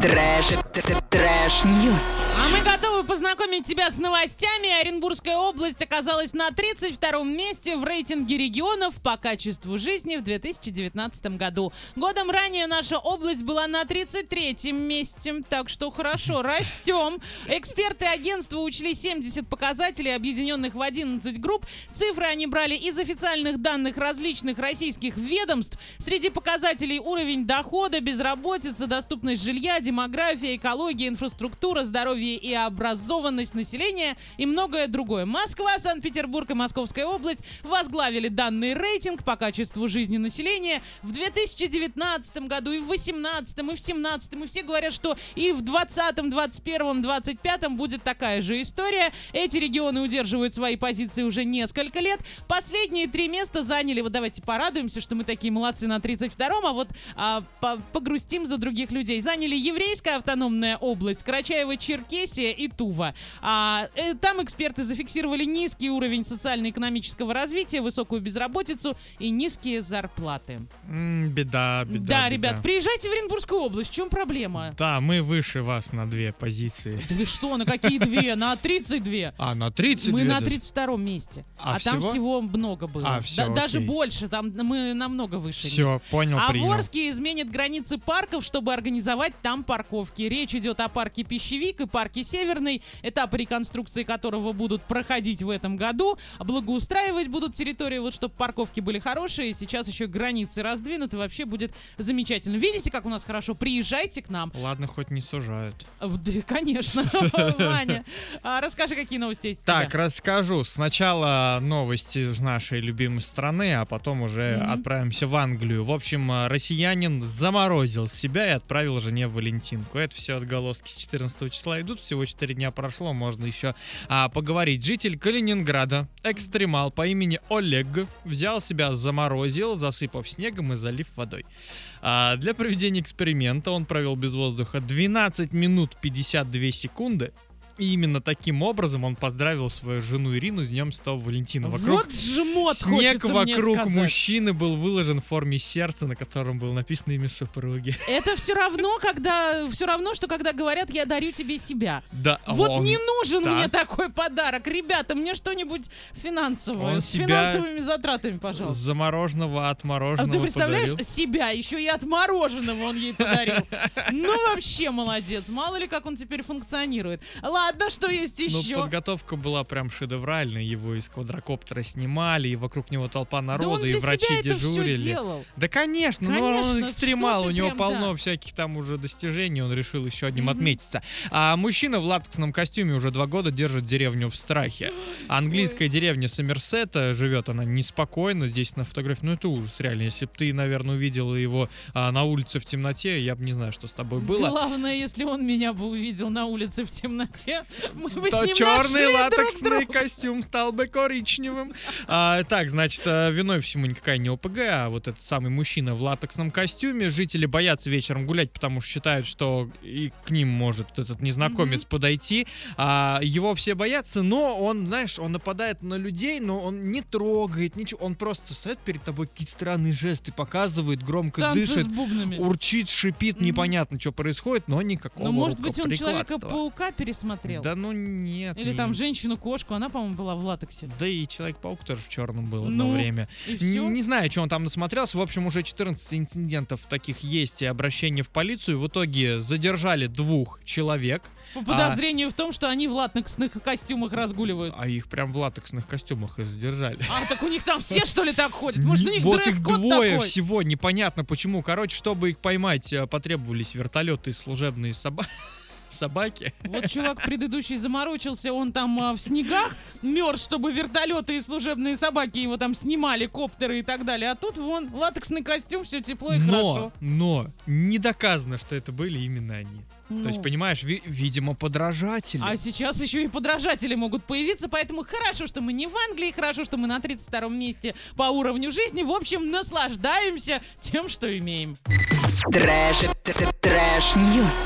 Trash, trash news. А мы готовы познакомить тебя с новостями. Оренбургская область оказалась на 32-м месте в рейтинге регионов по качеству жизни в 2019 году. Годом ранее наша область была на 33-м месте, так что хорошо, растем. Эксперты агентства учли 70 показателей, объединенных в 11 групп. Цифры они брали из официальных данных различных российских ведомств. Среди показателей уровень дохода, безработица, доступность жилья, демография, экология, инфраструктура, здоровье и образованность населения и многое другое. Москва, Санкт-Петербург и Московская область возглавили данный рейтинг по качеству жизни населения в 2019 году и в 2018 и в 2017 и все говорят, что и в 2020, 21, 25 будет такая же история. Эти регионы удерживают свои позиции уже несколько лет. Последние три места заняли, вот давайте порадуемся, что мы такие молодцы на 32-м, а вот а, по- погрустим за других людей. Заняли Еврейская автономная область, Карачаево-Черкесия и Тува. А, э, там эксперты зафиксировали низкий уровень социально-экономического развития, высокую безработицу и низкие зарплаты. М, Беда, беда. Да, беда. ребят, приезжайте в Оренбургскую область, в чем проблема? Да, мы выше вас на две позиции. Да вы что, на какие две? На 32. А, на 30 Мы на 32 месте. А А, там всего? много было. А, Да- даже больше, там мы намного выше. Все, понял, А принял. Ворске изменит границы парков, чтобы организовать там парковки. Речь идет о парке Пищевик и парке Северный, этапы реконструкции которого будут проходить в этом году. Благоустраивать будут территории, вот чтобы парковки были хорошие. Сейчас еще границы раздвинуты, вообще будет замечательно. Видите, как у нас хорошо? Приезжайте к нам. Ладно, хоть не сужают. Конечно, Ваня. А, Расскажи, какие новости есть Так, расскажу. Сначала новости из нашей любимой страны, а потом уже отправимся в Англию. В общем, э, россиянин заморозил себя и отправил жене Валентинку. Это все отголоски с 14 числа идут. Всего 4 дня прошло, можно еще а, поговорить. Житель Калининграда, экстремал по имени Олег, взял себя, заморозил, засыпав снегом и залив водой. А, для проведения эксперимента он провел без воздуха 12 минут 52 секунды. И именно таким образом он поздравил свою жену Ирину с Днем Святого Валентина. Вокруг Вот жмот, снег вокруг мужчины был выложен в форме сердца, на котором было написано имя супруги. Это все равно, когда все равно, что когда говорят, я дарю тебе себя. Да, Вот он- не нужен так. мне такой подарок. Ребята, мне что-нибудь финансовое. Он с финансовыми затратами, пожалуйста. замороженного, А отмороженного ты представляешь, подарил. себя еще и отмороженного он ей подарил. Ну вообще молодец. Мало ли как он теперь функционирует. Ладно, что есть Ну, еще? подготовка была прям шедевральная. Его из квадрокоптера снимали, и вокруг него толпа Да он народа, и для врачи дежурили. делал. Да, конечно, ну Конечно, он что экстремал, у него прям, полно да. всяких там уже достижений, он решил еще одним Мгм. отметиться. А мужчина в латексном костюме уже два года держит деревню в страхе. Английская деревня Сомерсета, живет она неспокойно, здесь на фотографии, ну это ужас, реально, если бы ты, наверное, увидела его а, на улице в темноте, я бы не знаю, что с тобой было. Главное, если он меня бы увидел на улице в темноте, мы бы с То ним черный друг латексный друга. костюм стал бы коричневым. А, так, значит, а, виной всему никакая не ОПГ, а вот этот самый мужчина в латексном костюме. Жители боятся вечером гулять, потому что считают, что и к ним может этот незнакомец подойти. А, его все боятся, но он, знаешь, он нападает на людей, но он не трогает, ничего. Он просто стоит перед тобой, какие-то странные жесты показывает, громко Танцы дышит. с. Урчит, шипит, Мгм. непонятно, что происходит, но никакого Ну, может быть, он. Человека-паука пересмотрел. Да ну нет. Или не- там женщину-кошку, она, по-моему, была в латексе. Да и Человек-паук тоже в черном был одно Ну, время. И Н- все. Не знаю, что он там насмотрелся. В общем, уже 14 инцидентов таких есть и обращения в полицию. В итоге задержали двух человек, По подозрению в том, что они в латексных костюмах разгуливают. а их прям в латексных костюмах и задержали. А, так у них там все, что ли, так ходят? Может, у Не- них вот их двое такой? всего, непонятно почему. Короче, чтобы их поймать, э, потребовались вертолеты и служебные соба- собаки. Вот чувак предыдущий заморочился, он там а, в снегах мерз, чтобы вертолеты и служебные собаки его там снимали, коптеры и так далее. А тут вон латексный костюм, все тепло и Но, хорошо. но не доказано, что это были именно они. Ну. То есть, понимаешь, ви- видимо, подражатели. А сейчас еще и подражатели могут появиться, поэтому хорошо, что мы не в Англии, хорошо, что мы на 32-м месте по уровню жизни. В общем, наслаждаемся тем, что имеем. Trash, trash news.